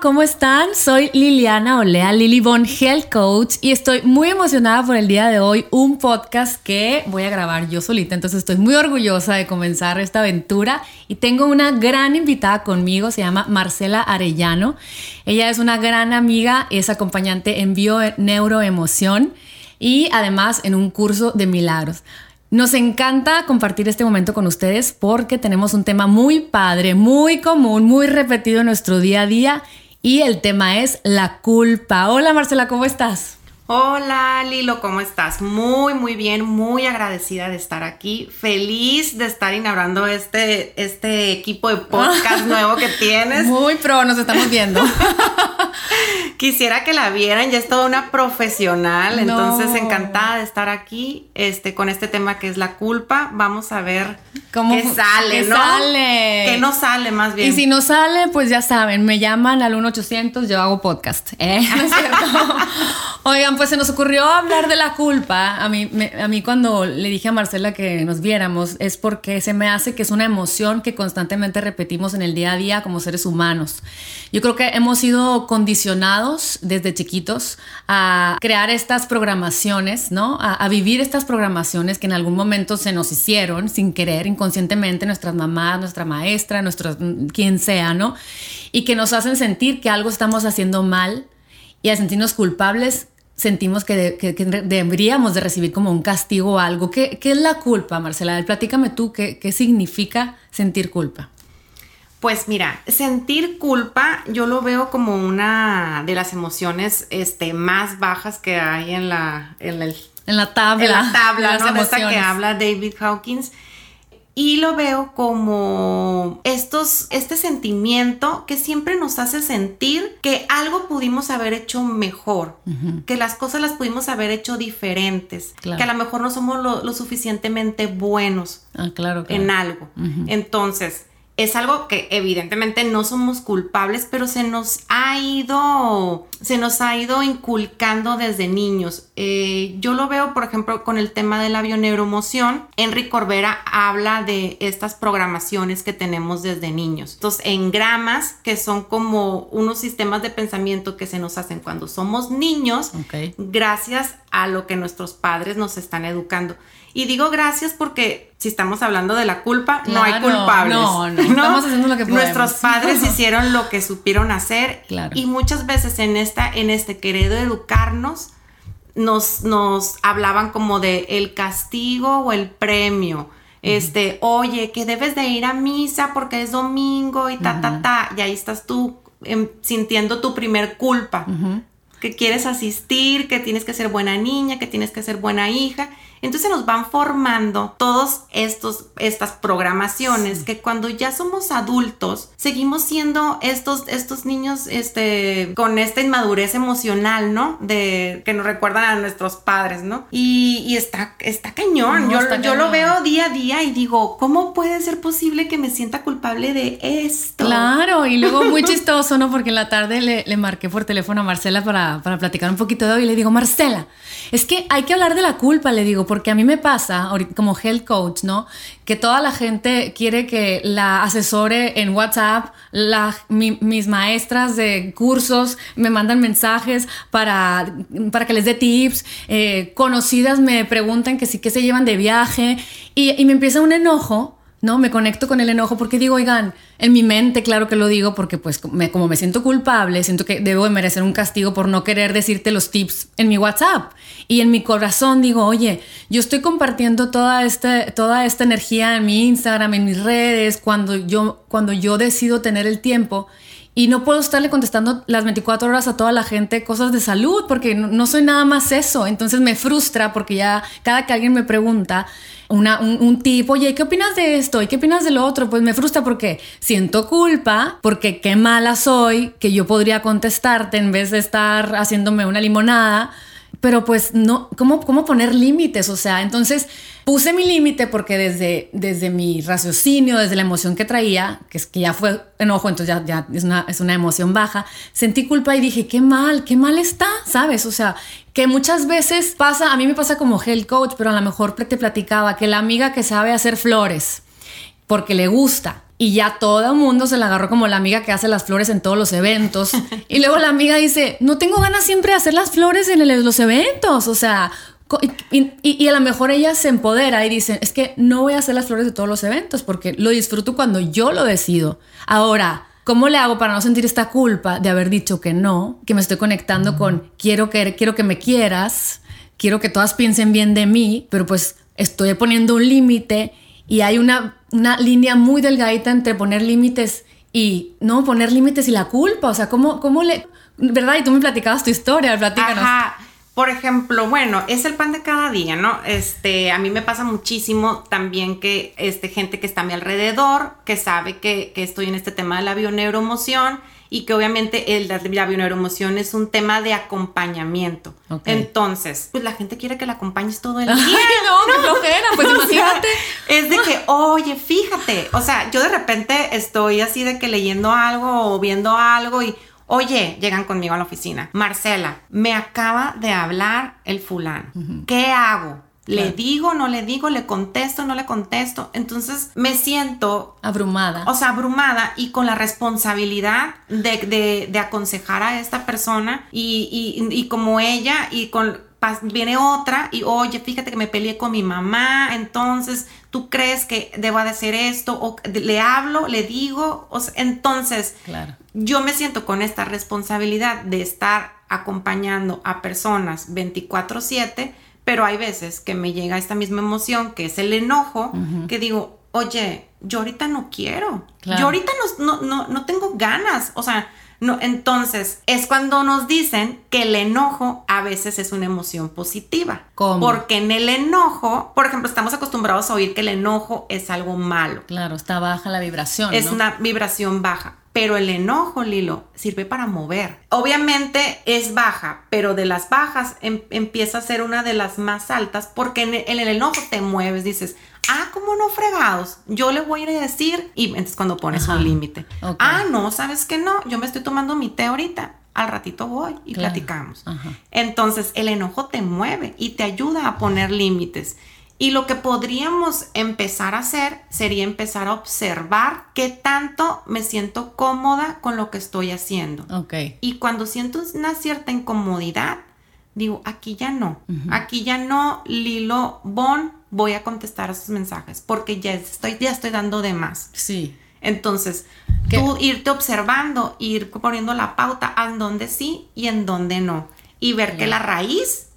¿cómo están? Soy Liliana Olea, Lily Bon Health Coach y estoy muy emocionada por el día de hoy, un podcast que voy a grabar yo solita, entonces estoy muy orgullosa de comenzar esta aventura y tengo una gran invitada conmigo, se llama Marcela Arellano. Ella es una gran amiga, es acompañante en bio neuroemoción y además en un curso de milagros. Nos encanta compartir este momento con ustedes porque tenemos un tema muy padre, muy común, muy repetido en nuestro día a día y el tema es la culpa. Hola Marcela, ¿cómo estás? Hola Lilo, ¿cómo estás? Muy, muy bien, muy agradecida de estar aquí. Feliz de estar inaugurando este, este equipo de podcast nuevo que tienes. Muy pro, nos estamos viendo. Quisiera que la vieran, ya es toda una profesional, entonces encantada de estar aquí este, con este tema que es la culpa. Vamos a ver ¿Cómo, qué sale, ¿no? sale? ¿Qué no sale más bien? Y si no sale, pues ya saben, me llaman al 1-800, yo hago podcast. ¿eh? ¿No es cierto? Oigan, pues se nos ocurrió hablar de la culpa. A mí, a mí cuando le dije a Marcela que nos viéramos es porque se me hace que es una emoción que constantemente repetimos en el día a día como seres humanos. Yo creo que hemos sido condicionados desde chiquitos a crear estas programaciones, ¿no? A, a vivir estas programaciones que en algún momento se nos hicieron sin querer, inconscientemente, nuestras mamás, nuestra maestra, nuestro, quien sea, ¿no? Y que nos hacen sentir que algo estamos haciendo mal y a sentirnos culpables sentimos que, deberíamos de recibir como un castigo o algo. ¿Qué, es la culpa, Marcela? Platícame tú, ¿qué, ¿qué significa sentir culpa? Pues mira, sentir culpa yo lo veo como una de las emociones este, más bajas que hay en la, en, en la tabla. En la tabla, ¿no? De esta que habla David Hawkins y lo veo como estos, este sentimiento que siempre nos hace sentir que algo pudimos haber hecho mejor, que las cosas las pudimos haber hecho diferentes, que a lo mejor no somos lo, suficientemente buenos ah, claro, en algo. Entonces, es algo que evidentemente no somos culpables, pero se nos ha ido, se nos ha ido inculcando desde niños. Eh, yo lo veo, por ejemplo, con el tema de la bioneuromoción. Enrique Corbera habla de estas programaciones que tenemos desde niños. Entonces, en gramas, que son como unos sistemas de pensamiento que se nos hacen cuando somos niños, gracias a lo que nuestros padres nos están educando. Y digo gracias porque si estamos hablando de la culpa, no hay culpables. No, no, estamos haciendo lo que podemos. Nuestros padres hicieron lo que supieron hacer. Y muchas veces en, esta, en este querido educarnos, nos, nos hablaban como de el castigo o el premio. Este, oye, que debes de ir a misa porque es domingo y ta, ta, ta. Y ahí estás tú em, sintiendo tu primer culpa. Que quieres asistir, que tienes que ser buena niña, que tienes que ser buena hija. Entonces nos van formando todos estos estas programaciones que cuando ya somos adultos seguimos siendo estos estos niños este con esta inmadurez emocional, ¿no? De que nos recuerdan a nuestros padres, ¿no? Y, está está cañón. yo, yo lo veo día a día y digo, ¿cómo puede ser posible que me sienta culpable de esto? Claro, y luego muy chistoso, ¿no? Porque en la tarde le, le marqué por teléfono a Marcela para, para platicar un poquito de hoy y le digo, Marcela, es que hay que hablar de la culpa, le digo, porque a mí me pasa, como health coach, ¿no? Que toda la gente quiere que la asesore en WhatsApp, mis maestras de cursos me mandan mensajes para, para que les dé tips, eh, conocidas me preguntan que sí, que se llevan de viaje y, y me empieza un enojo ¿no? Me conecto con el enojo porque digo, oigan, en mi mente, claro que lo digo porque pues como me siento culpable, siento que debo de merecer un castigo por no querer decirte los tips en mi WhatsApp. Y en mi corazón digo, oye, yo estoy compartiendo toda, este, toda esta energía en mi Instagram, en mis redes, cuando yo, cuando yo decido tener el tiempo y no puedo estarle contestando las 24 horas a toda la gente cosas de salud porque no, soy nada más eso. Entonces me frustra porque ya cada que alguien me pregunta una, un, tipo, oye, ¿qué opinas de esto? ¿Y qué opinas de lo otro? Pues me frustra porque siento culpa, porque qué mala soy que yo podría contestarte en vez de estar haciéndome una limonada pero pues no, ¿cómo, cómo poner límites? O sea, entonces puse mi límite porque desde, desde mi raciocinio, desde la emoción que traía, que, es, que ya fue enojo, entonces ya, ya es, una, es una emoción baja, sentí culpa y dije, qué mal, qué mal está, ¿sabes? O sea, que muchas veces pasa, a mí me pasa como health coach, pero a lo mejor te platicaba que la amiga que sabe hacer flores, porque le gusta, Y ya todo el mundo se la agarró como la amiga que hace las flores en todos los eventos. Y luego la amiga dice, no tengo ganas siempre de hacer las flores en los eventos. O sea, y, a lo mejor ella se empodera y dice, es que no voy a hacer las flores de todos los eventos porque lo disfruto cuando yo lo decido. Ahora, ¿cómo le hago para no sentir esta culpa de haber dicho que no? Que me estoy conectando con quiero que, quiero que me quieras, quiero que todas piensen bien de mí, pero pues estoy poniendo un límite y hay una, una línea muy delgadita entre poner límites y no poner límites y la culpa. O sea, ¿cómo, cómo le... ¿Verdad? Y tú me platicabas tu historia, platícanos. Ajá. Por ejemplo, bueno, es el pan de cada día, ¿no? Este, a mí me pasa muchísimo también que este, gente que está a mi alrededor, que sabe que, que estoy en este tema de la bioneuroemoción y que obviamente el, la, bioneuroemoción es un tema de acompañamiento. Entonces, pues la gente quiere que la acompañes todo el día. Ay, no, qué flojera, pues imagínate. es de que, oye, fíjate, o sea, yo de repente estoy así de que leyendo algo o viendo algo y, oye, llegan conmigo a la oficina. Marcela, me acaba de hablar el fulano. ¿Qué hago? Le digo, no le digo, le contesto, no le contesto. Entonces me siento abrumada. O sea, abrumada y con la responsabilidad de, aconsejar a esta persona y, como ella y con viene otra y oye, fíjate que me peleé con mi mamá, entonces tú crees que debo de hacer esto o le hablo, le digo, o entonces yo me siento con esta responsabilidad de estar acompañando a personas 24/7 pero hay veces que me llega esta misma emoción, que es el enojo, que digo, oye, yo ahorita no quiero, yo ahorita no, no, no, tengo ganas, o sea, no, entonces es cuando nos dicen que el enojo a veces es una emoción positiva. ¿Cómo? Porque en el enojo, por ejemplo, estamos acostumbrados a oír que el enojo es algo malo. Claro, está baja la vibración. Es una vibración baja pero el enojo, Lilo, sirve para mover. Obviamente es baja, pero de las bajas em, empieza a ser una de las más altas porque en el, enojo te mueves, dices, ah, ¿cómo no fregados? Yo le voy a ir a decir, y entonces cuando pones un límite, ah, no, ¿sabes que no? Yo me estoy tomando mi té ahorita. Al ratito voy y platicamos. Entonces el enojo te mueve y te ayuda a poner límites. Y lo que podríamos empezar a hacer sería empezar a observar qué tanto me siento cómoda con lo que estoy haciendo. Ok. Y cuando siento una cierta incomodidad, digo, aquí ya no. Aquí ya no, Lilo Bon, voy a contestar a sus mensajes porque ya estoy, ya estoy dando de más. Sí. Entonces, tú irte observando, ir poniendo la pauta en donde sí y en donde no. Y ver que la raíz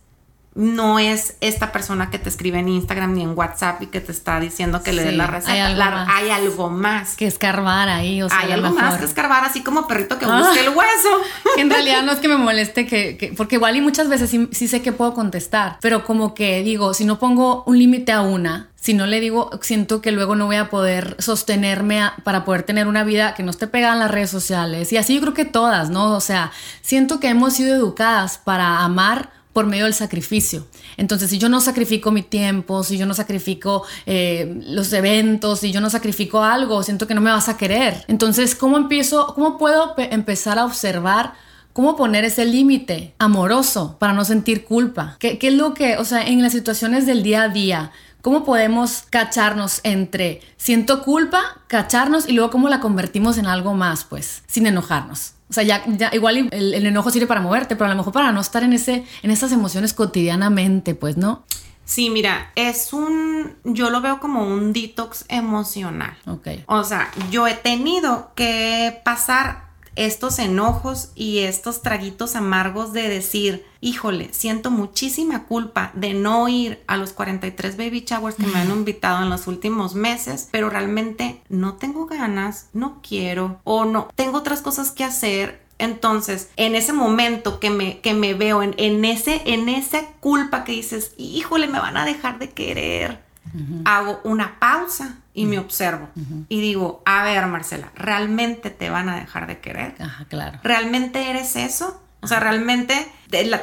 no es esta persona que te escribe en Instagram ni en WhatsApp y que te está diciendo que le dé la receta. Hay algo, más. Que escarbar ahí, o sea, hay algo más que escarbar, así como perrito que busca el hueso. en realidad no es que me moleste, que, porque igual y muchas veces sí, sé que puedo contestar, pero como que digo, si no pongo un límite a una, si no le digo, siento que luego no voy a poder sostenerme para poder tener una vida que no esté pegada en las redes sociales. Y así yo creo que todas, ¿no? O sea, siento que hemos sido educadas para amar por medio del sacrificio. Entonces, si yo no sacrifico mi tiempo, si yo no sacrifico eh, los eventos, si yo no sacrifico algo, siento que no me vas a querer. Entonces, ¿cómo empiezo, cómo puedo empezar a observar? ¿Cómo poner ese límite amoroso para no sentir culpa? ¿Qué, ¿Qué es lo que, o sea, en las situaciones del día a día, ¿Cómo podemos cacharnos entre siento culpa, cacharnos y luego cómo la convertimos en algo más, pues, sin enojarnos? O sea, ya, igual el, enojo sirve para moverte, pero a lo mejor para no estar en, ese, en esas emociones cotidianamente, pues, ¿no? Sí, mira, es un, yo lo veo como un detox emocional. Ok. O sea, yo he tenido que pasar estos enojos y estos traguitos amargos de decir, híjole, siento muchísima culpa de no ir a los 43 baby showers que me han invitado en los últimos meses, pero realmente no tengo ganas, no quiero o no, tengo otras cosas que hacer. Entonces, en ese momento que me, que me veo en, en, ese, en esa culpa que dices, híjole, me van a dejar de querer, hago una pausa y me observo y digo, a ver, Marcela, ¿realmente te van a dejar de querer? Ajá, claro. ¿Realmente eres eso? O sea, realmente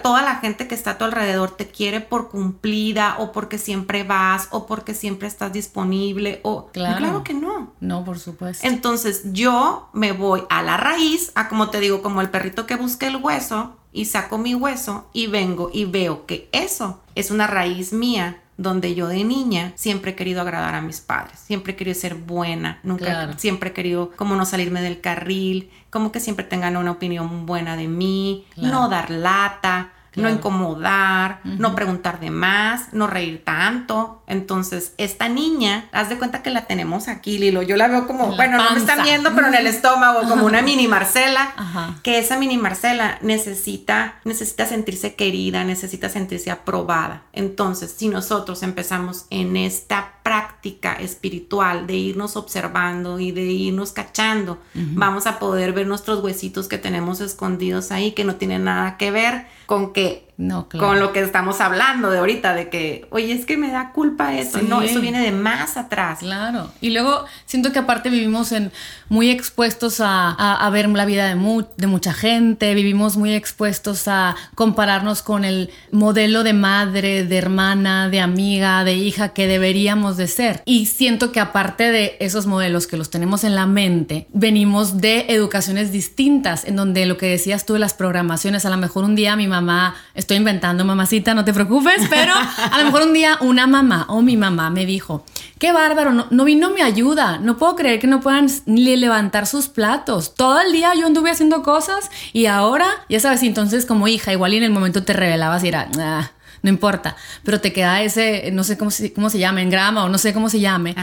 toda la gente que está a tu alrededor te quiere por cumplida o porque siempre vas o porque siempre estás disponible o claro, claro que no. No, por supuesto. Entonces yo me voy a la raíz, a como te digo, como el perrito que busca el hueso y saco mi hueso y vengo y veo que eso es una raíz mía donde yo de niña siempre he querido agradar a mis padres, siempre he querido ser buena, nunca siempre he querido como no salirme del carril, como que siempre tengan una opinión buena de mí, no dar lata, no incomodar, no preguntar de más, no reír tanto. Entonces, esta niña, haz de cuenta que la tenemos aquí, Lilo. Yo la veo como, bueno, no me están viendo, pero en el estómago, como una mini Marcela, que esa mini Marcela necesita, necesita sentirse querida, necesita sentirse aprobada. Entonces, si nosotros empezamos en esta práctica espiritual de irnos observando y de irnos cachando, vamos a poder ver nuestros huesitos que tenemos escondidos ahí, que no tienen nada que ver con que que no, Con lo que estamos hablando de ahorita, de que, oye, es que me da culpa eso. No, eso viene de más atrás. Claro. Y luego siento que aparte vivimos en muy expuestos a, a, ver la vida de, de mucha gente, vivimos muy expuestos a compararnos con el modelo de madre, de hermana, de amiga, de hija que deberíamos de ser. Y siento que aparte de esos modelos que los tenemos en la mente, venimos de educaciones distintas, en donde lo que decías tú de las programaciones, a lo mejor un día mi mamá estoy inventando, mamacita, no te preocupes, pero a lo mejor un día una mamá o mi mamá me dijo, qué bárbaro, no, no vino mi ayuda, no puedo creer que no puedan ni levantar sus platos. Todo el día yo anduve haciendo cosas y ahora, ya sabes, entonces como hija, igual y en el momento te revelabas y era... Ah, no importa, pero te queda ese, no sé cómo se, cómo se llama, grama o no sé cómo se llame,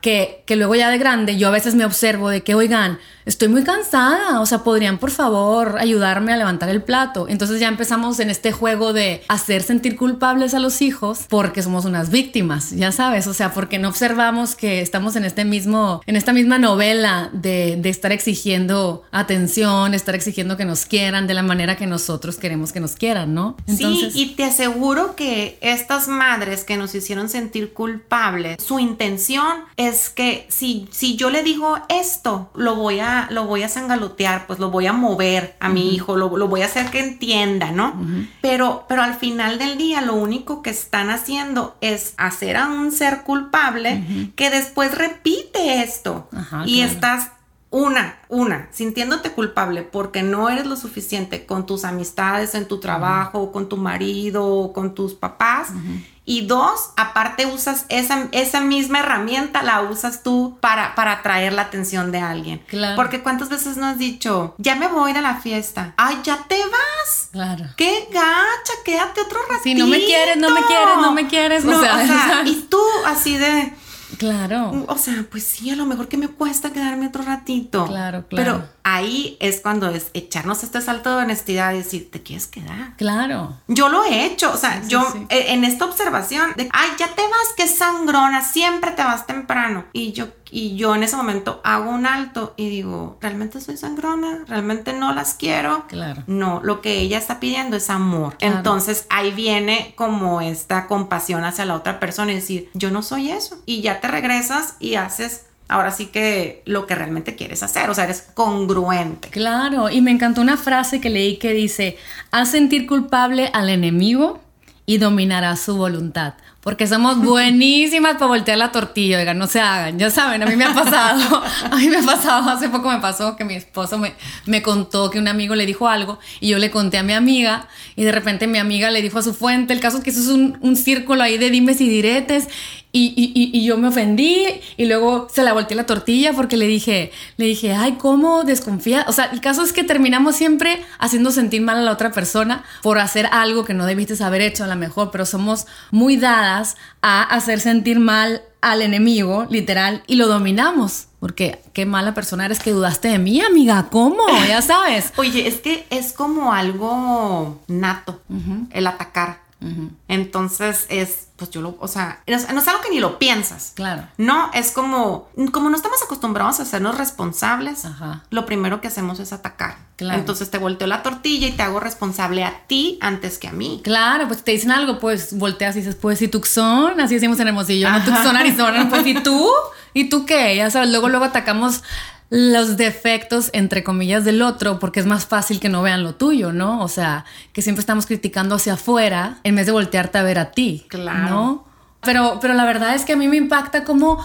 que, que luego ya de grande yo a veces me observo de que, oigan, estoy muy cansada, o sea, podrían por favor ayudarme a levantar el plato. Entonces ya empezamos en este juego de hacer sentir culpables a los hijos porque somos unas víctimas, ya sabes, o sea, porque no observamos que estamos en este mismo, en esta misma novela de, de estar exigiendo atención, estar exigiendo que nos quieran de la manera que nosotros queremos que nos quieran, ¿no? Entonces, sí, y te aseguro que estas madres que nos hicieron sentir culpables, su intención es que si, si yo le digo esto, lo voy a lo voy a sangalotear, pues lo voy a mover a mi hijo, lo, voy a hacer que entienda, ¿no? pero, pero al final del día lo único que están haciendo es hacer a un ser culpable que después repite esto. y estás una, una, sintiéndote culpable porque no eres lo suficiente con tus amistades, en tu trabajo, con tu marido, con tus papás. Y dos, aparte usas esa, esa misma herramienta, la usas tú para, para atraer la atención de alguien. Claro. Porque cuántas veces no has dicho, ya me voy de la fiesta. Ay, ya te vas. Claro. Qué gacha, quédate otro ratito. Si no me quieres, no me quieres, no me quieres. No, o sea, y tú así de Claro. O sea, pues sí, a lo mejor que me cuesta quedarme otro ratito. Claro, claro. Pero ahí es cuando es echarnos este salto de honestidad y decir, ¿te quieres quedar? Claro. Yo lo he hecho, o sea, yo e, en esta observación de, ay, ya te vas, que sangrona, siempre te vas temprano. Y yo y yo en ese momento hago un alto y digo, ¿realmente soy sangrona? ¿Realmente no las quiero? Claro. No, lo que ella está pidiendo es amor. Entonces ahí viene como esta compasión hacia la otra persona y decir, yo no soy eso. Y ya te regresas y haces ahora sí que lo que realmente quieres hacer, o sea, eres congruente. Claro, y me encantó una frase que leí que dice, haz sentir culpable al enemigo y dominará su voluntad. Porque somos buenísimas para voltear la tortilla, oigan, no se hagan, ya saben, a mí me ha pasado, a mí me ha pasado, hace poco me pasó que mi esposo me, me contó que un amigo le dijo algo y yo le conté a mi amiga y de repente mi amiga le dijo a su fuente, el caso es que eso es un, un círculo ahí de dimes y diretes y, y, y, yo me ofendí y luego se la volteé la tortilla porque le dije, le dije, ay, ¿cómo desconfía? O sea, el caso es que terminamos siempre haciendo sentir mal a la otra persona por hacer algo que no debiste haber hecho a lo mejor, pero somos muy dadas a hacer sentir mal al enemigo, literal, y lo dominamos. Porque qué mala persona eres que dudaste de mí, amiga. ¿Cómo? Ya sabes. Oye, es que es como algo nato el atacar. Entonces es, pues yo lo, o sea, no, es algo que ni lo piensas. Claro. No, es como, como no estamos acostumbrados a hacernos responsables, lo primero que hacemos es atacar. Claro. Entonces te volteo la tortilla y te hago responsable a ti antes que a mí. Claro, pues te dicen algo, pues volteas y dices, pues si Tucson, así decimos en Hermosillo, no Tucson, Arizona, pues y tú, ¿y tú qué? Ya sabes, luego, luego atacamos los defectos, entre comillas, del otro, porque es más fácil que no vean lo tuyo, ¿no? O sea, que siempre estamos criticando hacia afuera en vez de voltearte a ver a ti, claro. ¿no? Pero, pero la verdad es que a mí me impacta cómo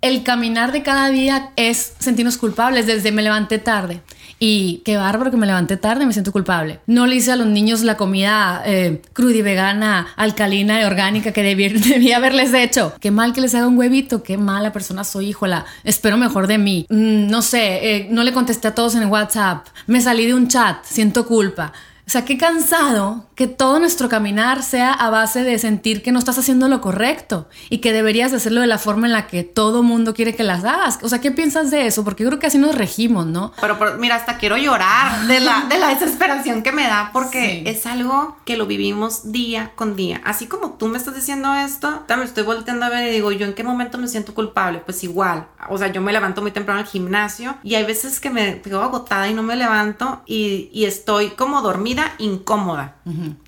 el caminar de cada día es sentirnos culpables desde me levanté tarde. Y qué bárbaro que me levanté tarde, me siento culpable. No le hice a los niños la comida eh, y vegana, alcalina y orgánica que debía, haberles hecho. Qué mal que les haga un huevito, qué mala persona soy, híjola. Espero mejor de mí. Mm, no sé, eh, no le contesté a todos en WhatsApp. Me salí de un chat, siento culpa. O sea, qué cansado que todo nuestro caminar sea a base de sentir que no estás haciendo lo correcto y que deberías hacerlo de la forma en la que todo mundo quiere que las hagas. O sea, ¿qué piensas de eso? Porque yo creo que así nos regimos, ¿no? Pero, mira, hasta quiero llorar de la, de la desesperación que me da porque es algo que lo vivimos día con día. Así como tú me estás diciendo esto, me estoy volteando a ver y digo, ¿yo en qué momento me siento culpable? Pues igual. O sea, yo me levanto muy temprano al gimnasio y hay veces que me quedo agotada y no me levanto y, y estoy como dormida incómoda.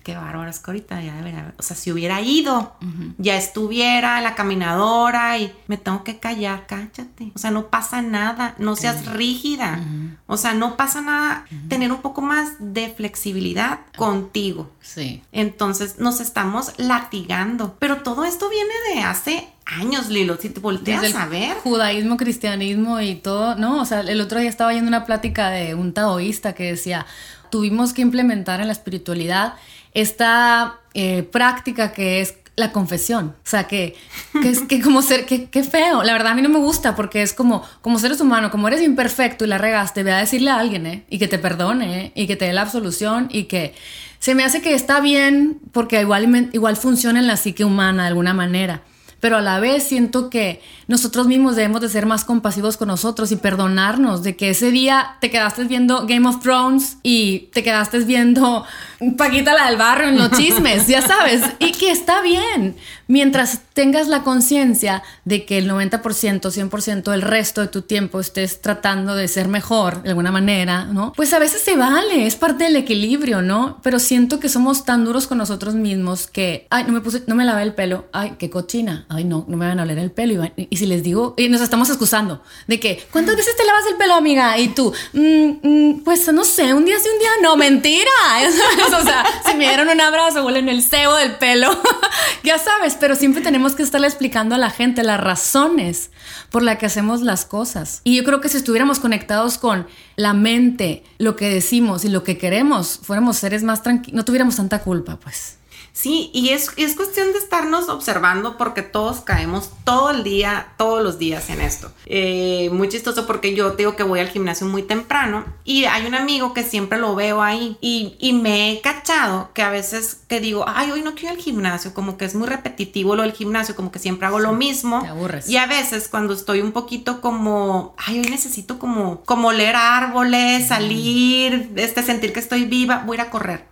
Qué bárbaro, es que ahorita ya debería, o sea, si hubiera ido, ya estuviera la caminadora y me tengo que callar, cállate. O sea, no pasa nada, no seas rígida. O sea, no pasa nada. Tener un poco más de flexibilidad contigo. Sí. Entonces nos estamos latigando. Pero todo esto viene de hace años, Lilo, si te volteas a ver. Judaísmo, cristianismo y todo, ¿no? O sea, el otro día estaba yendo una plática de un taoísta que decía, tuvimos que implementar en la espiritualidad esta eh, práctica que es la confesión. O sea, que, es que como ser, que, feo. La verdad a mí no me gusta porque es como, como seres humanos, como eres imperfecto y la regaste, ve a decirle a alguien, ¿eh? Y que te perdone, ¿eh? Y que te dé la absolución y que se me hace que está bien porque igual, igual funciona en la psique humana de alguna manera pero a la vez siento que nosotros mismos debemos de ser más compasivos con nosotros y perdonarnos de que ese día te quedaste viendo Game of Thrones y te quedaste viendo Paquita la del barrio en los chismes, ya sabes, y que está bien, mientras tengas la conciencia de que el 90%, 100% del resto de tu tiempo estés tratando de ser mejor de alguna manera, ¿no? Pues a veces se vale, es parte del equilibrio, ¿no? Pero siento que somos tan duros con nosotros mismos que, ay, no me puse, no me lavé el pelo, ay, qué cochina, ay, no, no me van a oler el pelo. Y, si les digo, y nos estamos excusando de que, ¿cuántas veces te lavas el pelo, amiga? Y tú, mm, mm, pues no sé, un día sí, un día no, mentira. o sea, si me dieron un abrazo, huelen el cebo del pelo, ya sabes, pero siempre tenemos que estarle explicando a la gente las razones por las que hacemos las cosas. Y yo creo que si estuviéramos conectados con la mente, lo que decimos y lo que queremos, fuéramos seres más tranquilos, no tuviéramos tanta culpa, pues. Sí, y es, es cuestión de estarnos observando porque todos caemos todo el día, todos los días en esto. Eh, muy chistoso porque yo digo que voy al gimnasio muy temprano y hay un amigo que siempre lo veo ahí y, y me he cachado que a veces que digo, ay, hoy no quiero ir al gimnasio, como que es muy repetitivo lo del gimnasio, como que siempre hago lo mismo. Te aburres. Y a veces cuando estoy un poquito como, ay, hoy necesito como, como leer árboles, salir, este, sentir que estoy viva, voy a ir a correr.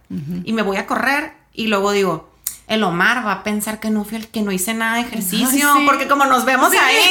Y me voy a correr y luego digo, el Omar va a pensar que no fui el que no hice nada de ejercicio, porque como nos vemos ahí,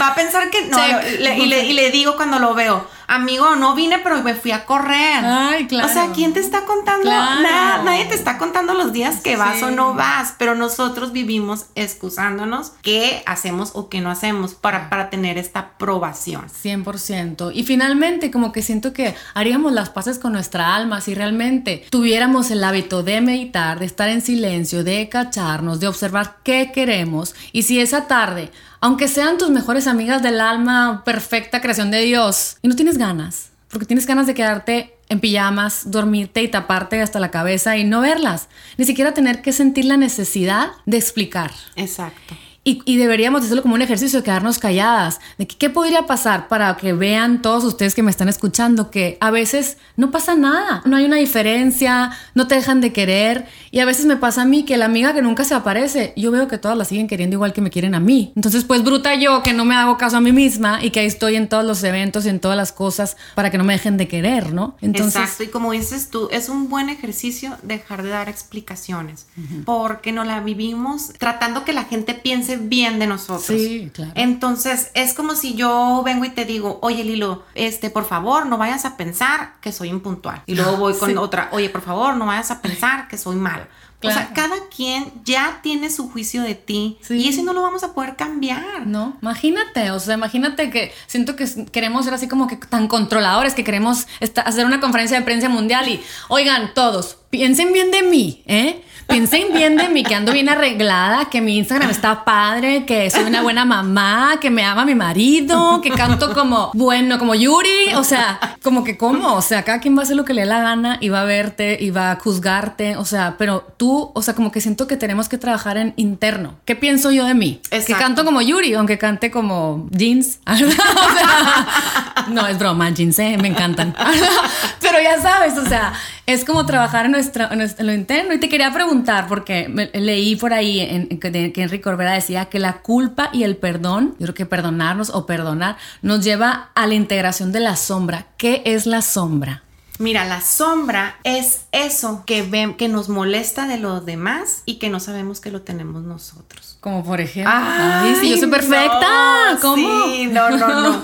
va a pensar que no, y, le, y, le, digo cuando lo veo, amigo, no vine, pero me fui a correr. Ay, claro. O sea, ¿quién te está contando? Nada, nadie te está contando los días que vas o no vas, pero nosotros vivimos excusándonos qué hacemos o qué no hacemos para, para tener esta aprobación. 100%. Y finalmente, como que siento que haríamos las paces con nuestra alma si realmente tuviéramos el hábito de meditar, de estar en silencio, de cacharnos, de observar qué queremos. Y si esa tarde aunque sean tus mejores amigas del alma, perfecta creación de Dios, y no tienes ganas, porque tienes ganas de quedarte en pijamas, dormirte y taparte hasta la cabeza y no verlas, ni siquiera tener que sentir la necesidad de explicar. Exacto. Y, deberíamos hacerlo como un ejercicio de quedarnos calladas, de que, qué podría pasar para que vean todos ustedes que me están escuchando que a veces no pasa nada, no hay una diferencia, no te dejan de querer y a veces me pasa a mí que la amiga que nunca se aparece, yo veo que todas la siguen queriendo igual que me quieren a mí. Entonces pues bruta yo que no me hago caso a mí misma y que ahí estoy en todos los eventos y en todas las cosas para que no me dejen de querer, ¿no? Entonces, Exacto, y como dices tú, es un buen ejercicio dejar de dar explicaciones porque no la vivimos tratando que la gente piense bien de nosotros. Sí, claro. Entonces, es como si yo vengo y te digo, oye Lilo, este, por favor, no vayas a pensar que soy impuntual. Y luego voy con otra, oye, por favor, no vayas a pensar que soy mal. O sea, cada quien ya tiene su juicio de ti y eso no lo vamos a poder cambiar. No, imagínate, o sea, imagínate que siento que queremos ser así como que tan controladores que queremos hacer una conferencia de prensa mundial y, oigan, todos, piensen bien de mí, ¿eh? Piensen bien de mí, que ando bien arreglada, que mi Instagram está padre, que soy una buena mamá, que me ama mi marido, que canto como, bueno, como Yuri, o sea, como que como, o sea, cada quien va a hacer lo que le dé la gana y va a verte y va a juzgarte, o sea, pero tú, o sea, como que siento que tenemos que trabajar en interno. ¿Qué pienso yo de mí? Es Que canto como Yuri, aunque cante como jeans. no, es broma, jeans, ¿eh? me encantan. pero ya sabes, o sea, es como trabajar en, nuestra, en lo interno. Y te quería preguntar, porque leí por ahí en, que, Enrique Corbera decía que la culpa y el perdón, yo creo que perdonarnos o perdonar, nos lleva a la integración de la sombra. ¿Qué es la sombra? Mira, la sombra es eso que, ve, que nos molesta de los demás y que no sabemos que lo tenemos nosotros. Como por ejemplo, ay, sí, yo soy perfecta. ¿Cómo? Sí, no, no, no.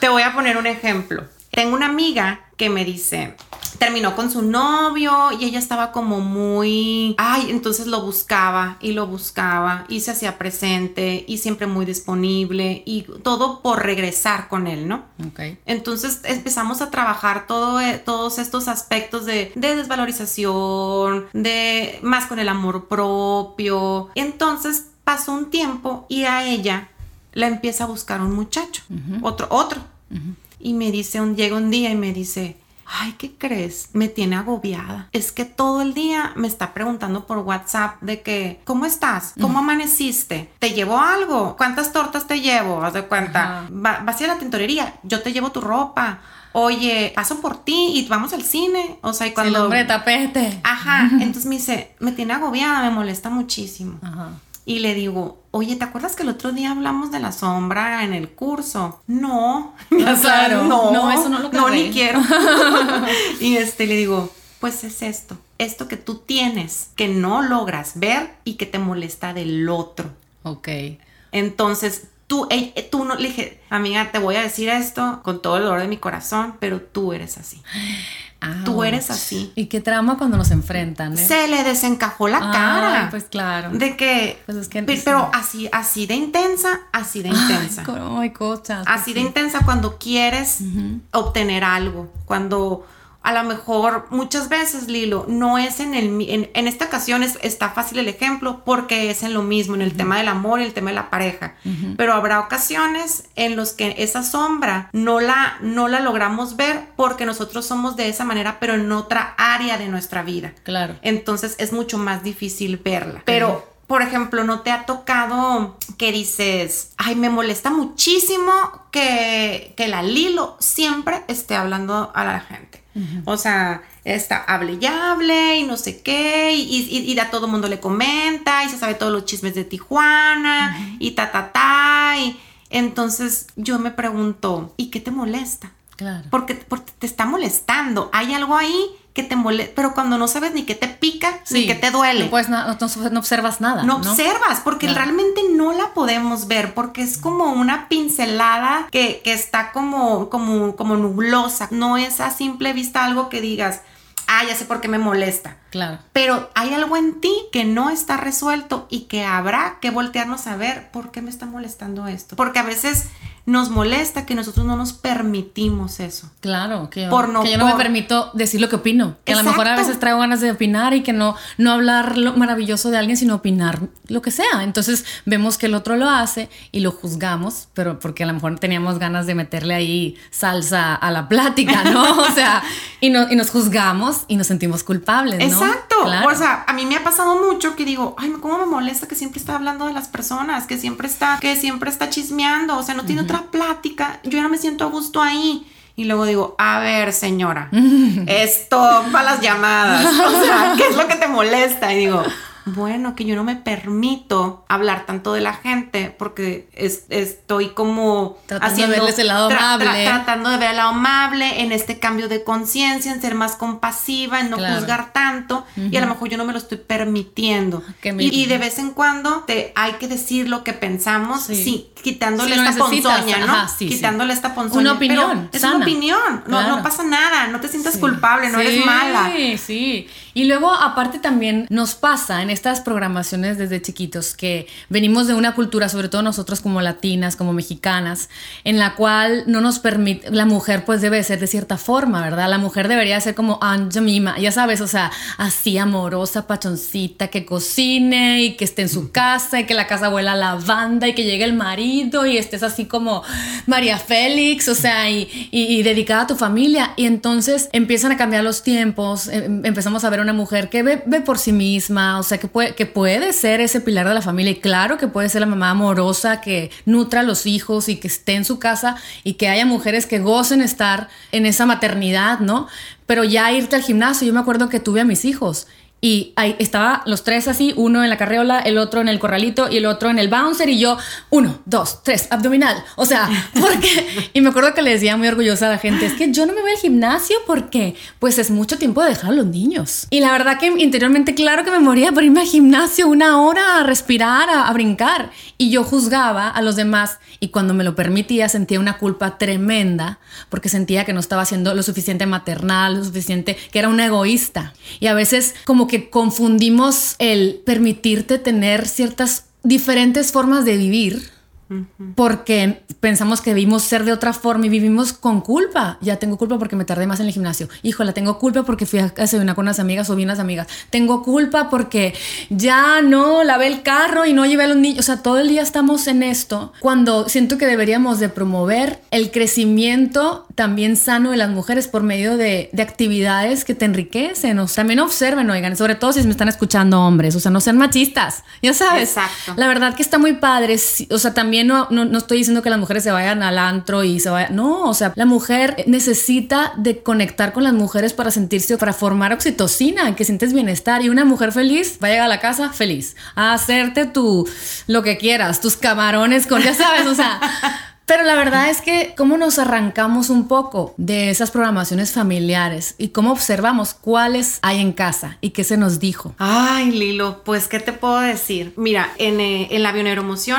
Te voy a poner un ejemplo. Tengo una amiga que me dice, terminó con su novio y ella estaba como muy, ay, entonces lo buscaba y lo buscaba y se hacía presente y siempre muy disponible y todo por regresar con él, ¿no? Ok. Entonces empezamos a trabajar todo, eh, todos estos aspectos de, desvalorización, de más con el amor propio. Entonces pasó un tiempo y a ella la empieza a buscar un muchacho, otro, otro. Y me dice, un, llega un día y me dice, ay, ¿qué crees? Me tiene agobiada. Es que todo el día me está preguntando por WhatsApp de que, ¿cómo estás? ¿Cómo amaneciste? ¿Te llevo algo? ¿Cuántas tortas te llevo? Haz de cuenta. vas a ir a la tintorería, yo te llevo tu ropa. Oye, paso por ti y vamos al cine. O sea, y cuando. El hombre tapete. Ajá. Entonces me dice, me tiene agobiada, me molesta muchísimo. Ajá y le digo, oye, ¿te acuerdas que el otro día hablamos de la sombra en el curso? No, ah, claro, no, no, eso no lo No, ni quiero. y este le digo, pues es esto, esto que tú tienes, que no logras ver y que te molesta del otro. Ok. Entonces, tú, tú no, le dije, amiga, te voy a decir esto con todo el dolor de mi corazón, pero tú eres así. Tú eres así. Y qué trama cuando nos enfrentan. ¿eh? Se le desencajó la cara. Pues claro. De que. Pues es que pero, así, así de intensa, así de intensa. Ay, cosas. Así de intensa cuando quieres obtener algo. Cuando a lo mejor muchas veces, Lilo, no es en el en, esta ocasión está fácil el ejemplo porque es en lo mismo, en el tema del amor y el tema de la pareja. Pero habrá ocasiones en los que esa sombra no la, no la logramos ver porque nosotros somos de esa manera, pero en otra área de nuestra vida. Claro. Entonces es mucho más difícil verla. Pero por ejemplo, ¿no te ha tocado que dices, ay, me molesta muchísimo que, que la Lilo siempre esté hablando a la gente? O sea, está, hable y hable y no sé qué, y, a todo mundo le comenta, y se sabe todos los chismes de Tijuana, y ta, ta, ta, y entonces yo me pregunto, ¿y qué te molesta? Claro. Porque, porque te está molestando, hay algo ahí que te molesta, pero cuando no sabes ni qué te pica, ni qué te duele. Pues no, no, observas nada. No, observas, porque realmente no la podemos ver, porque es como una pincelada que, que, está como, como, como nublosa. No es a simple vista algo que digas, ah, ya sé por qué me molesta. Claro. Pero hay algo en ti que no está resuelto y que habrá que voltearnos a ver por qué me está molestando esto. Porque a veces nos molesta que nosotros no nos permitimos eso. Claro, que, yo, no, no me permito decir lo que opino. Que a lo mejor a veces traigo ganas de opinar y que no, no hablar lo maravilloso de alguien, sino opinar lo que sea. Entonces vemos que el otro lo hace y lo juzgamos, pero porque a lo mejor teníamos ganas de meterle ahí salsa a la plática, ¿no? O sea, y, no, y nos juzgamos y nos sentimos culpables, ¿no? Exacto. O sea, a mí me ha pasado mucho que digo, ay, ¿cómo me molesta que siempre está hablando de las personas, que siempre está, que siempre está chismeando, o sea, no tiene otra plática, yo ya me siento a gusto ahí. Y luego digo, a ver, señora, esto para las llamadas. O sea, ¿qué es lo que te molesta? Y digo, bueno, que yo no me permito hablar tanto de la gente porque estoy como tratando haciendo, de verles el lado amable. tratando de ver el lado amable en este cambio de conciencia, en ser más compasiva, en no juzgar tanto y a lo mejor yo no me lo estoy permitiendo. Y, de vez en cuando te, hay que decir lo que pensamos, sí, quitándole esta ponzoña, ¿no? quitándole esta ponzoña. Una opinión. es una opinión, no, no pasa nada, no te sientas culpable, no eres mala. Sí, sí. Y luego aparte también nos pasa en estas programaciones desde chiquitos, que venimos de una cultura, sobre todo nosotros como latinas, como mexicanas, en la cual no nos permite, la mujer pues debe ser de cierta forma, ¿verdad? La mujer debería ser como Anja Mima, ya sabes, o sea, así amorosa, pachoncita, que cocine y que esté en su casa y que la casa huela a lavanda y que llegue el marido y estés así como María Félix, o sea, y, y, dedicada a tu familia. Y entonces empiezan a cambiar los tiempos, em, empezamos a ver una mujer que ve, ve por sí misma, o sea, que puede, que puede ser ese pilar de la familia y claro que puede ser la mamá amorosa que nutra a los hijos y que esté en su casa y que haya mujeres que gocen estar en esa maternidad, ¿no? Pero ya irte al gimnasio, yo me acuerdo que tuve a mis hijos y ahí estaba los tres así, uno en la carriola, el otro en el corralito y el otro en el bouncer y yo, uno, dos, tres, abdominal. O sea, porque... y me acuerdo que le decía muy orgullosa a la gente, es que yo no me voy al gimnasio porque pues es mucho tiempo de dejar a los niños. Y la verdad que interiormente claro que me moría por irme al gimnasio una hora a respirar, a, a brincar. Y yo juzgaba a los demás y cuando me lo permitía sentía una culpa tremenda porque sentía que no estaba haciendo lo suficiente maternal, lo suficiente, que era una egoísta. Y a veces como que confundimos el permitirte tener ciertas diferentes formas de vivir porque pensamos que debimos ser de otra forma y vivimos con culpa. Ya tengo culpa porque me tardé más en el gimnasio. Híjole, tengo culpa porque fui a una con unas amigas o vi unas amigas. Tengo culpa porque ya no lavé el carro y no llevé a los niños. O sea, todo el día estamos en esto cuando siento que deberíamos de promover el crecimiento también sano de las mujeres por medio de, de actividades que te enriquecen. O sea, también observen, oigan, sobre todo si me están escuchando hombres. O sea, no sean machistas. Ya sabes. Exacto. La verdad que está muy padre. O sea, también no, no, estoy diciendo que las mujeres se vayan al antro y se vayan. No, o sea, la mujer necesita de conectar con las mujeres para sentirse, para formar oxitocina, que sientes bienestar. Y una mujer feliz va a llegar a la casa feliz, a hacerte tu, lo que quieras, tus camarones con, ya sabes, o sea. Pero la verdad es que cómo nos arrancamos un poco de esas programaciones familiares y cómo observamos cuáles hay en casa y qué se nos dijo. Ay, Lilo, pues qué te puedo decir. Mira, en, eh, en la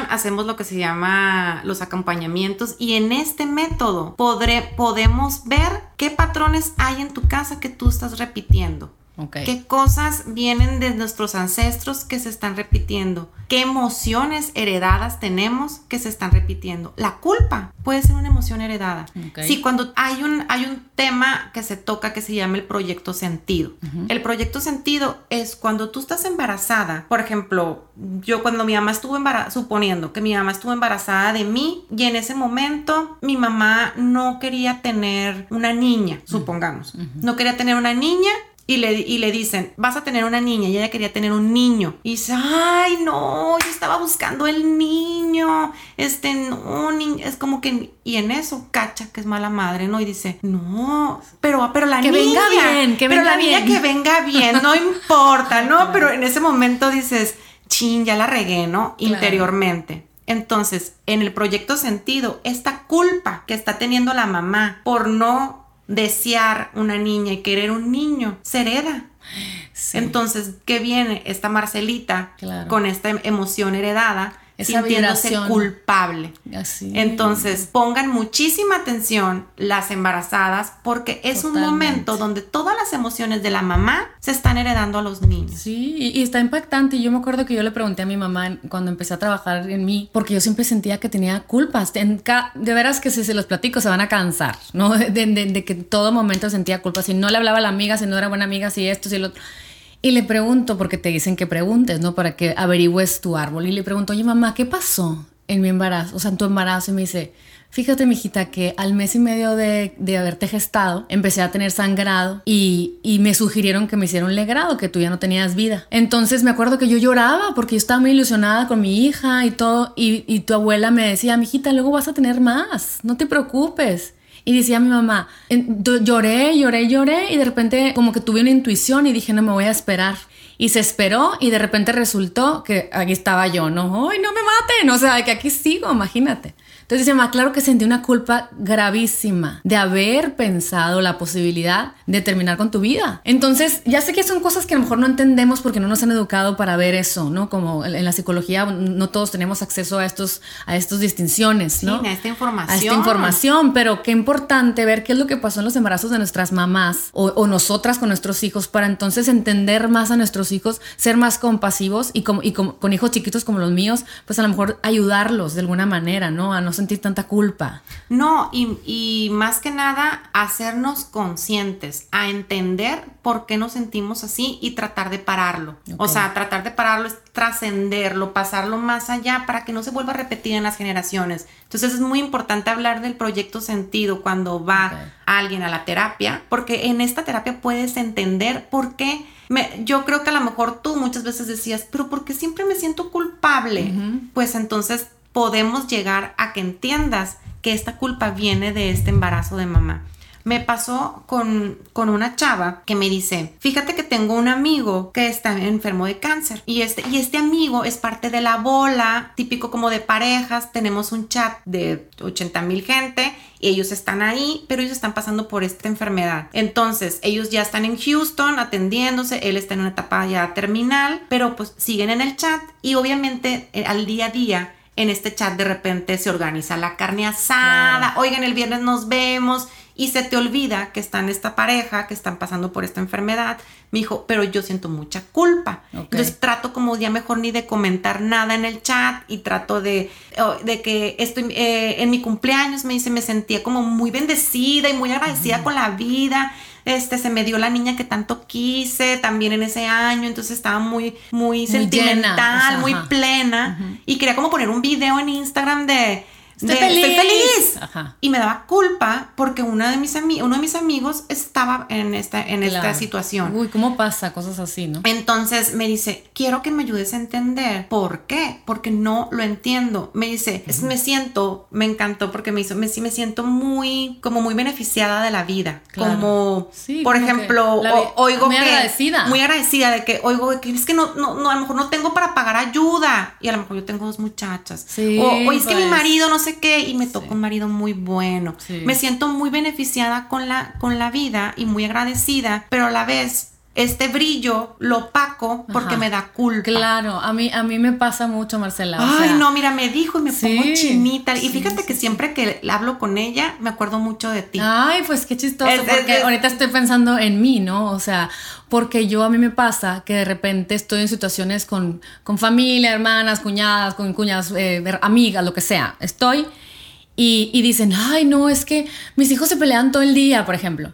hacemos lo que se llama los acompañamientos y en este método podemos ver qué patrones hay en tu casa que tú estás repitiendo. ¿Qué cosas vienen de nuestros ancestros que se están repitiendo? ¿Qué emociones heredadas tenemos que se están repitiendo? La culpa puede ser una emoción heredada. Sí, cuando hay un, hay un tema que se toca que se llama el proyecto sentido. El proyecto sentido es cuando tú estás embarazada. Por ejemplo, yo cuando mi mamá estuvo embarazada, suponiendo que mi mamá estuvo embarazada de mí y en ese momento mi mamá no quería tener una niña, supongamos. No quería tener una niña y le, y le dicen, vas a tener una niña y ella quería tener un niño. Y dice, ay, no, yo estaba buscando el niño, este, no, es como que, y en eso cacha que es mala madre, ¿no? Y dice, no, pero, pero la que niña, venga bien, que pero venga la niña que venga bien, no importa, ¿no? Pero en ese momento dices, chin, ya la regué, ¿no? Interiormente. Entonces, en el proyecto sentido, esta culpa que está teniendo la mamá por no desear una niña y querer un niño, se hereda. Entonces, ¿qué viene esta Marcelita con esta emoción heredada? Sintiéndose culpable. Entonces, pongan muchísima atención las embarazadas porque es un momento donde todas las emociones de la mamá se están heredando a los niños. Sí, y, está impactante. Y yo me acuerdo que yo le pregunté a mi mamá cuando empecé a trabajar en mí, porque yo siempre sentía que tenía culpas. de veras que si se los platico se van a cansar, ¿no? De, de que en todo momento sentía culpas. Si no le hablaba a la amiga, si no era buena amiga, si esto, si lo otro. Y le pregunto, porque te dicen que preguntes, ¿no? Para que averigües tu árbol. Y le pregunto, oye, mamá, ¿qué pasó en mi embarazo? O sea, en tu embarazo. Y me dice, fíjate, mijita, que al mes y medio de, de haberte gestado, empecé a tener sangrado y, y, me sugirieron que me hiciera un legrado, que tú ya no tenías vida. Entonces me acuerdo que yo lloraba porque yo estaba muy ilusionada con mi hija y todo. Y, y tu abuela me decía, mijita, luego vas a tener más, no te preocupes. Y decía mi mamá, lloré, lloré, lloré y de repente como que tuve una intuición y dije, no me voy a esperar. Y se esperó y de repente resultó que aquí estaba yo, no, ay, no me maten, o sea, que aquí sigo, imagínate. Entonces dice, más claro que sentí una culpa gravísima de haber pensado la posibilidad de terminar con tu vida. Entonces, ya sé que son cosas que a lo mejor no entendemos porque no nos han educado para ver eso, ¿no? Como en la psicología no todos tenemos acceso a estos a estas distinciones, ¿no? Sí, a esta información. A esta información, pero qué importante ver qué es lo que pasó en los embarazos de nuestras mamás o, o nosotras con nuestros hijos para entonces entender más a nuestros hijos, ser más compasivos y, y con hijos chiquitos como los míos, pues a lo mejor ayudarlos de alguna manera, ¿no? A no sentir tanta culpa. No, y, más que nada hacernos conscientes, a entender por qué nos sentimos así y tratar de pararlo. O sea, tratar de pararlo es trascenderlo, pasarlo más allá para que no se vuelva a repetir en las generaciones. Entonces es muy importante hablar del proyecto sentido cuando va alguien a la terapia, porque en esta terapia puedes entender por qué. yo creo que a lo mejor tú muchas veces decías, pero ¿por qué siempre me siento culpable? Pues entonces podemos llegar a que entiendas que esta culpa viene de este embarazo de mamá. Me pasó con, con, una chava que me dice, fíjate que tengo un amigo que está enfermo de cáncer y este, y este amigo es parte de la bola, típico como de parejas, tenemos un chat de 80 mil gente y ellos están ahí, pero ellos están pasando por esta enfermedad. Entonces, ellos ya están en Houston atendiéndose, él está en una etapa ya terminal, pero pues siguen en el chat y obviamente eh, al día a día en este chat de repente se organiza la carne asada, oigan, el viernes nos vemos y se te olvida que están esta pareja, que están pasando por esta enfermedad. Me dijo, pero yo siento mucha culpa. Entonces trato como ya mejor ni de comentar nada en el chat y trato de, de que estoy eh, en mi cumpleaños, me dice, me sentía como muy bendecida y muy agradecida con la vida este, se me dio la niña que tanto quise también en ese año, entonces estaba muy, muy, sentimental, muy plena. Y quería como poner un video en Instagram de Estoy feliz. Y me daba culpa porque una de mis uno de mis amigos estaba en esta, en esta situación. Uy, ¿cómo pasa? Cosas así, ¿no? Entonces me dice, quiero que me ayudes a entender. ¿Por qué? Porque no lo entiendo. Me dice, me siento, me encantó porque me hizo, me, me siento muy, como muy beneficiada de la vida. Como, por ejemplo, oigo muy agradecida. Muy agradecida de que oigo que es que no, no, a lo mejor no tengo para pagar ayuda. Y a lo mejor yo tengo dos muchachas. Sí, o, es que mi pues. marido no se qué y me tocó un marido muy bueno. Me siento muy beneficiada con la, con la vida y muy agradecida, pero a la vez este brillo lo opaco porque me da culpa. Claro, a mí, a mí me pasa mucho, Marcela. Ay, no, mira, me dijo y me pongo chinita. y fíjate que siempre que hablo con ella, me acuerdo mucho de ti. Ay, pues qué chistoso, porque ahorita estoy pensando en mí, ¿no? O sea, porque yo a mí me pasa que de repente estoy en situaciones con, con familia, hermanas, cuñadas, con cuñadas, eh, amigas, lo que sea. Estoy y, y, dicen, ay, no, es que mis hijos se pelean todo el día, por ejemplo.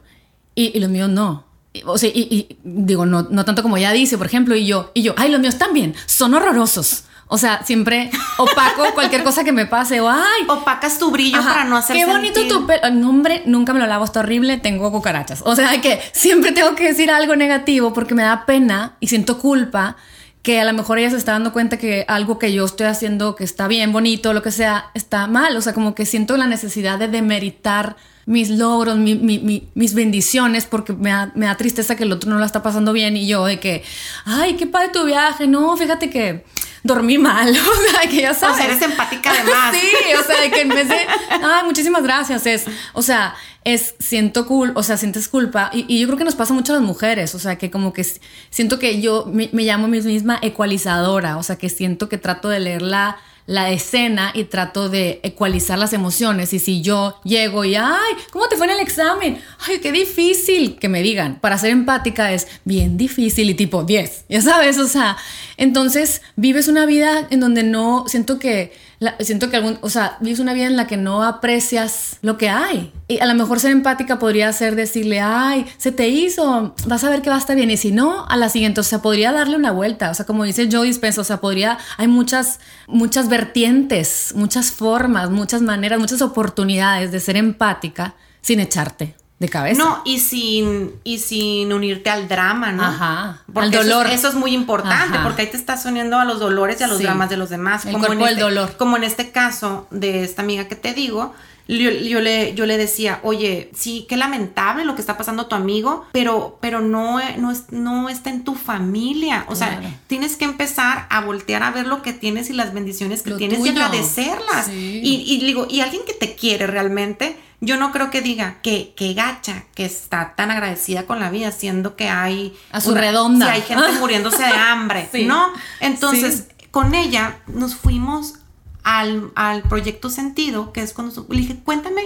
Y, y los míos no o sea, y, digo, no, no tanto como ella dice, por ejemplo, y yo, y yo, ay, los míos también, son horrorosos. O sea, siempre opaco cualquier cosa que me pase o ay. Opacas tu brillo para no hacer Qué bonito tu pelo. No, hombre, nunca me lo lavo, está horrible, tengo cucarachas. O sea, que siempre tengo que decir algo negativo porque me da pena y siento culpa que a lo mejor ella se está dando cuenta que algo que yo estoy haciendo que está bien, bonito, lo que sea, está mal. O sea, como que siento la necesidad de demeritar mis logros, mis bendiciones, porque me da, tristeza que el otro no la está pasando bien y yo de que, ay, qué padre tu viaje, no, fíjate que dormí mal, o sea, que ya sabes. O sea, eres empática además. sí, o sea, de que en vez de, ay, muchísimas gracias, es, o sea, es, siento cool, o sea, sientes culpa, y, yo creo que nos pasa mucho a las mujeres, o sea, que como que siento que yo me, me llamo a mí misma ecualizadora, o sea, que siento que trato de leerla la escena y trato de ecualizar las emociones. Y si yo llego y, ay, ¿cómo te fue en el examen? Ay, qué difícil que me digan. Para ser empática es bien difícil y tipo 10, ya sabes, o sea, entonces vives una vida en donde no, siento que siento que algún, o sea, vives una vida en la que no aprecias lo que hay. Y a lo mejor ser empática podría ser decirle, ay, se te hizo, vas a ver que va a estar bien. Y si no, a la siguiente, o sea, podría darle una vuelta. O sea, como dice Joe Dispenza, o sea, podría, hay muchas, muchas vertientes, muchas formas, muchas maneras, muchas oportunidades de ser empática sin echarte de cabeza. No, y sin, y sin unirte al drama, ¿no? Ajá. Porque al dolor. Eso, es muy importante, porque ahí te estás uniendo a los dolores y a los dramas de los demás. El como cuerpo en este, dolor. Como en este caso de esta amiga que te digo, yo, le, yo le decía, oye, sí, qué lamentable lo que está pasando a tu amigo, pero, pero no, no, no está en tu familia. O sea, tienes que empezar a voltear a ver lo que tienes y las bendiciones que tienes y agradecerlas. Y, y digo, y alguien que te quiere realmente, yo no creo que diga que, que gacha, que está tan agradecida con la vida, siendo que hay... A su redonda. Si hay gente muriéndose de hambre, ¿no? Entonces, con ella nos fuimos al, al, proyecto Sentido, que es cuando le dije, cuéntame,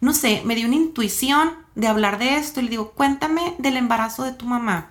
no sé, me dio una intuición de hablar de esto y le digo, cuéntame del embarazo de tu mamá.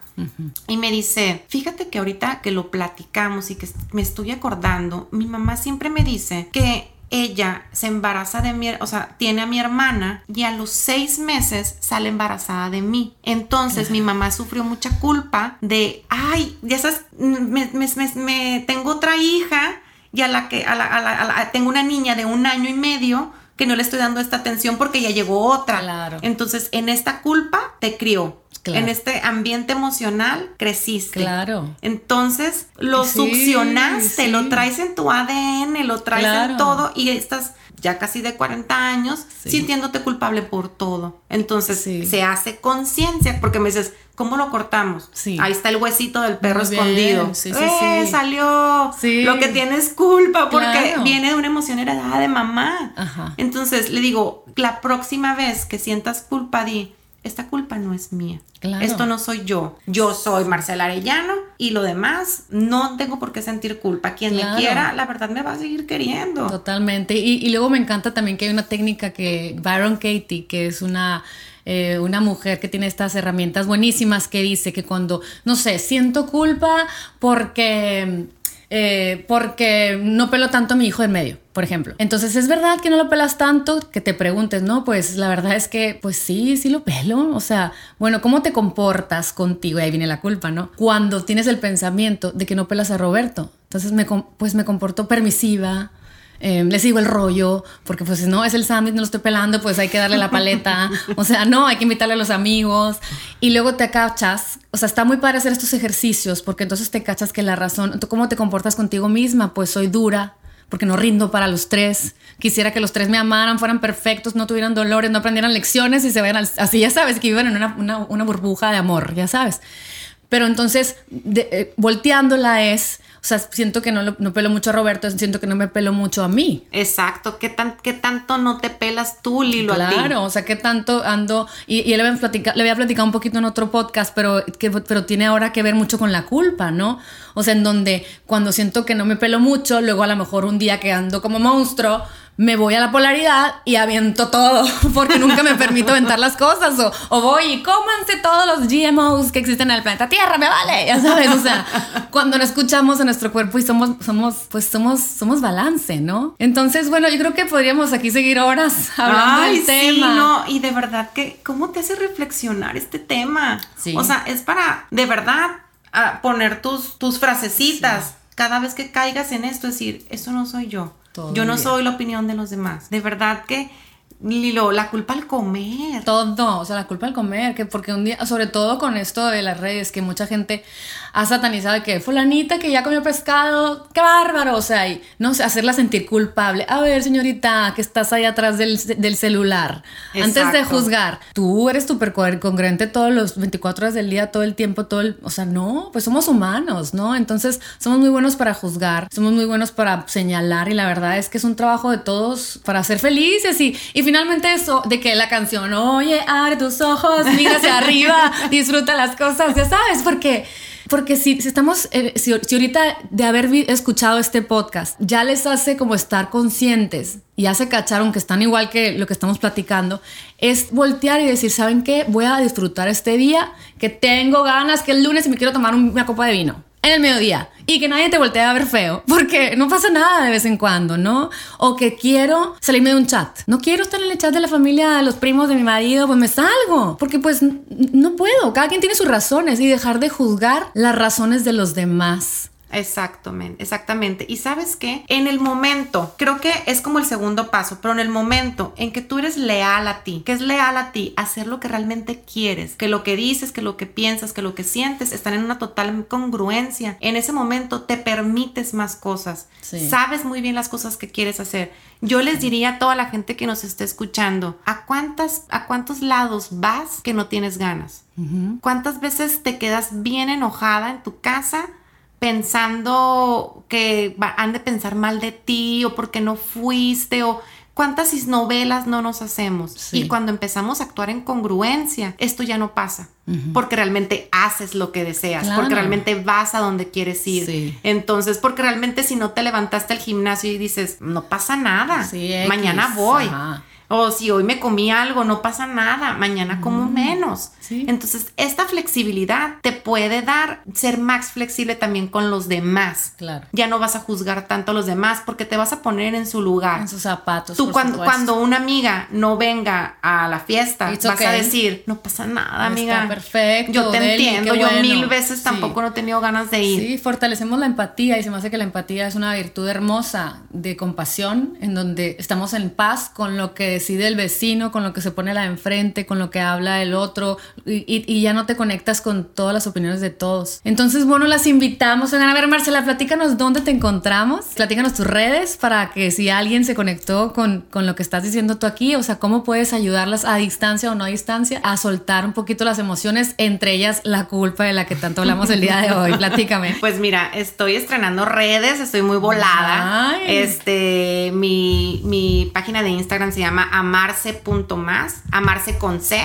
Y me dice, fíjate que ahorita que lo platicamos y que me estoy acordando, mi mamá siempre me dice que ella se embaraza de mi, o sea, tiene a mi hermana y a los seis meses sale embarazada de mí. Entonces mi mamá sufrió mucha culpa de, ay, ya sabes, me, me, tengo otra hija y a la que, a la, tengo una niña de un año y medio que no le estoy dando esta atención porque ya llegó otra. Claro. Entonces, en esta culpa te crió. En este ambiente emocional creciste. Claro. Entonces lo succionaste, lo traes en tu ADN, lo traes en todo y estás ya casi de 40 años sintiéndote culpable por todo. Entonces se hace conciencia porque me dices, ¿cómo lo cortamos? Ahí está el huesito del perro escondido. ¡Eh, salió! Lo que tienes culpa porque viene de una emoción heredada de mamá. Entonces le digo, la próxima vez que sientas culpa, di, esta culpa no es mía. Esto no soy yo. Yo soy Marcela Arellano y lo demás no tengo por qué sentir culpa. Quien me quiera, la verdad me va a seguir queriendo. Totalmente. Y, luego me encanta también que hay una técnica que Baron Katie, que es una... Eh, una mujer que tiene estas herramientas buenísimas que dice que cuando, no sé, siento culpa porque eh, porque no pelo tanto a mi hijo en medio, por ejemplo. Entonces, ¿es verdad que no lo pelas tanto? Que te preguntes, ¿no? Pues la verdad es que, pues sí, sí lo pelo. O sea, bueno, ¿cómo te comportas contigo? Y ahí viene la culpa, ¿no? Cuando tienes el pensamiento de que no pelas a Roberto. Entonces, me, pues me comporto permisiva, eh, le sigo el rollo, porque pues no es el sándwich, no lo estoy pelando, pues hay que darle la paleta. o sea, no, hay que invitarle a los amigos. Y luego te cachas, o sea, está muy padre hacer estos ejercicios, porque entonces te cachas que la razón, ¿tú cómo te comportas contigo misma? Pues soy dura, porque no rindo para los tres. Quisiera que los tres me amaran, fueran perfectos, no tuvieran dolores, no aprendieran lecciones y se vayan así, ya sabes, que vivan en una, una, burbuja de amor, ya sabes. Pero entonces, eh, volteándola es sea, siento que no, no pelo mucho a Roberto, siento que no me pelo mucho a mí. Exacto. ¿Qué, tan, qué tanto no te pelas tú, Lilo, claro, a o sea, qué tanto ando... Y, y él le, había le había platicado un poquito en otro podcast, pero, que, pero tiene ahora que ver mucho con la culpa, ¿no? O sea, en donde cuando siento que no me pelo mucho, luego a lo mejor un día que ando como monstruo me voy a la polaridad y aviento todo, porque nunca me permito aventar las cosas, o, o, voy y cómanse todos los GMOs que existen en el planeta Tierra, me vale, ya sabes, o sea, cuando no escuchamos a nuestro cuerpo y somos, somos, pues somos, somos balance, ¿no? Entonces, bueno, yo creo que podríamos aquí seguir horas hablando Ay, del sí, tema. No, y de verdad que, ¿cómo te hace reflexionar este tema? Sí. O sea, es para, de verdad, poner tus, tus frasecitas. Cada vez que caigas en esto, decir, eso no soy yo yo no soy la opinión de los demás. De verdad que Lilo, la culpa al comer. Todo, o sea, la culpa al comer, que porque un día, sobre todo con esto de las redes, que mucha gente ha satanizado que fulanita que ya comió pescado, qué bárbaro, o sea, y no sé, hacerla sentir culpable. A ver, señorita, que estás ahí atrás del, celular, antes de juzgar, tú eres súper congruente todos los 24 horas del día, todo el tiempo, todo el, o sea, no, pues somos humanos, ¿no? Entonces, somos muy buenos para juzgar, somos muy buenos para señalar y la verdad es que es un trabajo de todos para ser felices y, y finalmente eso de que la canción, oye, abre tus ojos, mira hacia arriba, disfruta las cosas, ya sabes, porque... Porque si, si estamos, eh, si, ahorita de haber escuchado este podcast ya les hace como estar conscientes y ya se cacharon que están igual que lo que estamos platicando, es voltear y decir, ¿saben qué? Voy a disfrutar este día, que tengo ganas, que el lunes me quiero tomar una copa de vino en el mediodía y que nadie te voltee a ver feo, porque no pasa nada de vez en cuando, ¿no? O que quiero salirme de un chat. No quiero estar en el chat de la familia, de los primos de mi marido, pues me salgo, porque pues no puedo. Cada quien tiene sus razones y dejar de juzgar las razones de los demás. Exactamente, exactamente. Y sabes qué, en el momento, creo que es como el segundo paso, pero en el momento en que tú eres leal a ti, que es leal a ti, hacer lo que realmente quieres, que lo que dices, que lo que piensas, que lo que sientes están en una total congruencia, en ese momento te permites más cosas, sabes muy bien las cosas que quieres hacer. Yo les diría a toda la gente que nos esté escuchando, ¿a cuántas, a cuántos lados vas que no tienes ganas? ¿Cuántas veces te quedas bien enojada en tu casa? Pensando que han de pensar mal de ti o porque no fuiste o cuántas novelas no nos hacemos. Y cuando empezamos a actuar en congruencia, esto ya no pasa, porque realmente haces lo que deseas, porque realmente vas a donde quieres ir. Entonces, porque realmente si no te levantaste al gimnasio y dices, no pasa nada, mañana voy. O si hoy me comí algo, no pasa nada, mañana como menos. Entonces, esta flexibilidad te puede dar ser más flexible también con los demás. Claro. Ya no vas a juzgar tanto a los demás porque te vas a poner en su lugar. En sus zapatos. Tú cuando, cuando una amiga no venga a la fiesta, vas a decir, no pasa nada, amiga. Está perfecto. Yo te entiendo, yo mil veces tampoco no he tenido ganas de ir. Sí, fortalecemos la empatía y se me hace que la empatía es una virtud hermosa de compasión en donde estamos en paz con lo que decide el vecino, con lo que se pone la enfrente, con lo que habla el otro, y, ya no te conectas con todas las opiniones de todos. Entonces, bueno, las invitamos. a ver, Marcela, platícanos dónde te encontramos, platícanos tus redes para que si alguien se conectó con, con lo que estás diciendo tú aquí, o sea, cómo puedes ayudarlas a distancia o no a distancia a soltar un poquito las emociones, entre ellas la culpa de la que tanto hablamos el día de hoy. Platícame. Pues mira, estoy estrenando redes, estoy muy volada. Este, mi, mi página de Instagram se llama amarse.más, amarse con C,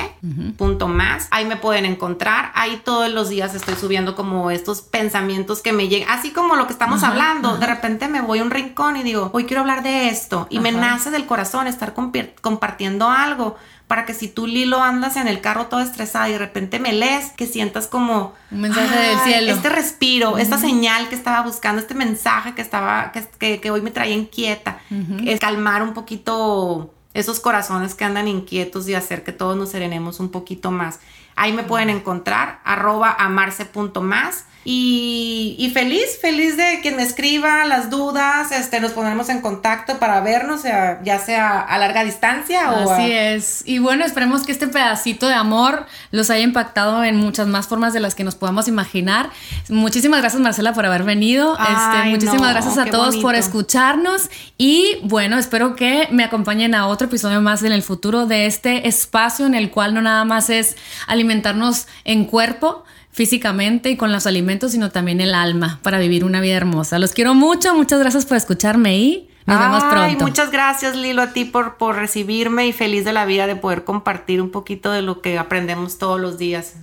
punto más. Ahí me pueden encontrar. Ahí todos los días estoy subiendo como estos pensamientos que me llegan, así como lo que estamos hablando. De repente me voy a un rincón y digo, hoy quiero hablar de esto. Y me nace del corazón estar compartiendo algo para que si tú Lilo andas en el carro todo estresada y de repente me lees, que sientas como un mensaje del cielo. Este respiro, esta señal que estaba buscando, este mensaje que estaba, que, que, hoy me traía inquieta, es calmar un poquito esos corazones que andan inquietos y hacer que todos nos serenemos un poquito más. Ahí me pueden encontrar, arroba amarse.más. Y, y, feliz, feliz de quien me escriba las dudas, este, nos pondremos en contacto para vernos, ya sea a larga distancia o... Así es. Y bueno, esperemos que este pedacito de amor los haya impactado en muchas más formas de las que nos podamos imaginar. Muchísimas gracias Marcela por haber venido. este, muchísimas gracias a todos por escucharnos y bueno, espero que me acompañen a otro episodio más en el futuro de este espacio en el cual no nada más es alimentarnos en cuerpo, físicamente y con los alimentos, sino también el alma para vivir una vida hermosa. Los quiero mucho, muchas gracias por escucharme y nos vemos pronto. Muchas gracias Lilo a ti por, por recibirme y feliz de la vida de poder compartir un poquito de lo que aprendemos todos los días.